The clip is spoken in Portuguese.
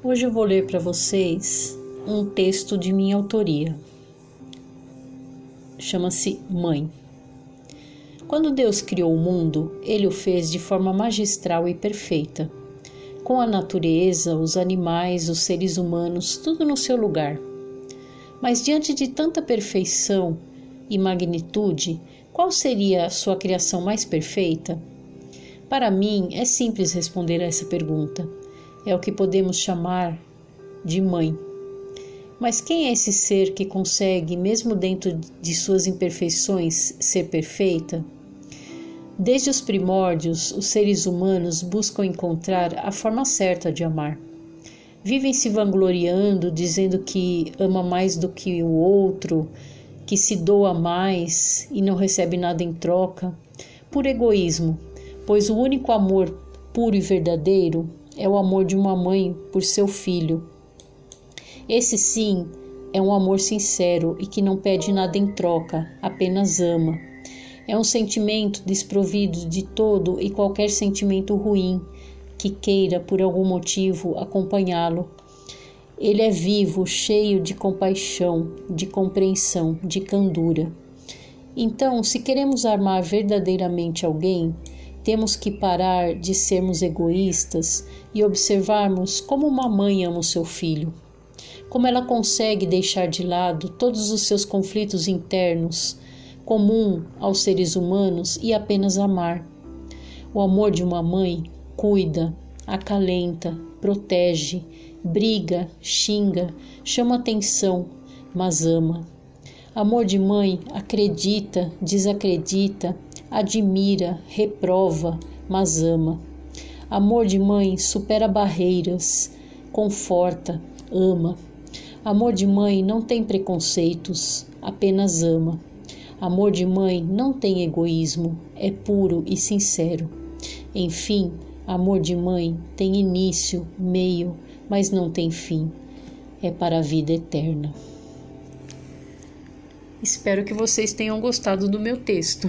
Hoje eu vou ler para vocês um texto de minha autoria. Chama-se Mãe. Quando Deus criou o mundo, ele o fez de forma magistral e perfeita, com a natureza, os animais, os seres humanos, tudo no seu lugar. Mas diante de tanta perfeição e magnitude, qual seria a sua criação mais perfeita? Para mim, é simples responder a essa pergunta é o que podemos chamar de mãe. Mas quem é esse ser que consegue, mesmo dentro de suas imperfeições, ser perfeita? Desde os primórdios, os seres humanos buscam encontrar a forma certa de amar. Vivem se vangloriando, dizendo que ama mais do que o outro, que se doa mais e não recebe nada em troca, por egoísmo, pois o único amor puro e verdadeiro é o amor de uma mãe por seu filho. Esse sim é um amor sincero e que não pede nada em troca, apenas ama. É um sentimento desprovido de todo e qualquer sentimento ruim que queira, por algum motivo, acompanhá-lo. Ele é vivo, cheio de compaixão, de compreensão, de candura. Então, se queremos amar verdadeiramente alguém, temos que parar de sermos egoístas e observarmos como uma mãe ama o seu filho, como ela consegue deixar de lado todos os seus conflitos internos, comum aos seres humanos, e apenas amar. O amor de uma mãe cuida, acalenta, protege, briga, xinga, chama atenção, mas ama. Amor de mãe acredita, desacredita, admira, reprova, mas ama. Amor de mãe supera barreiras, conforta, ama. Amor de mãe não tem preconceitos, apenas ama. Amor de mãe não tem egoísmo, é puro e sincero. Enfim, amor de mãe tem início, meio, mas não tem fim. É para a vida eterna. Espero que vocês tenham gostado do meu texto.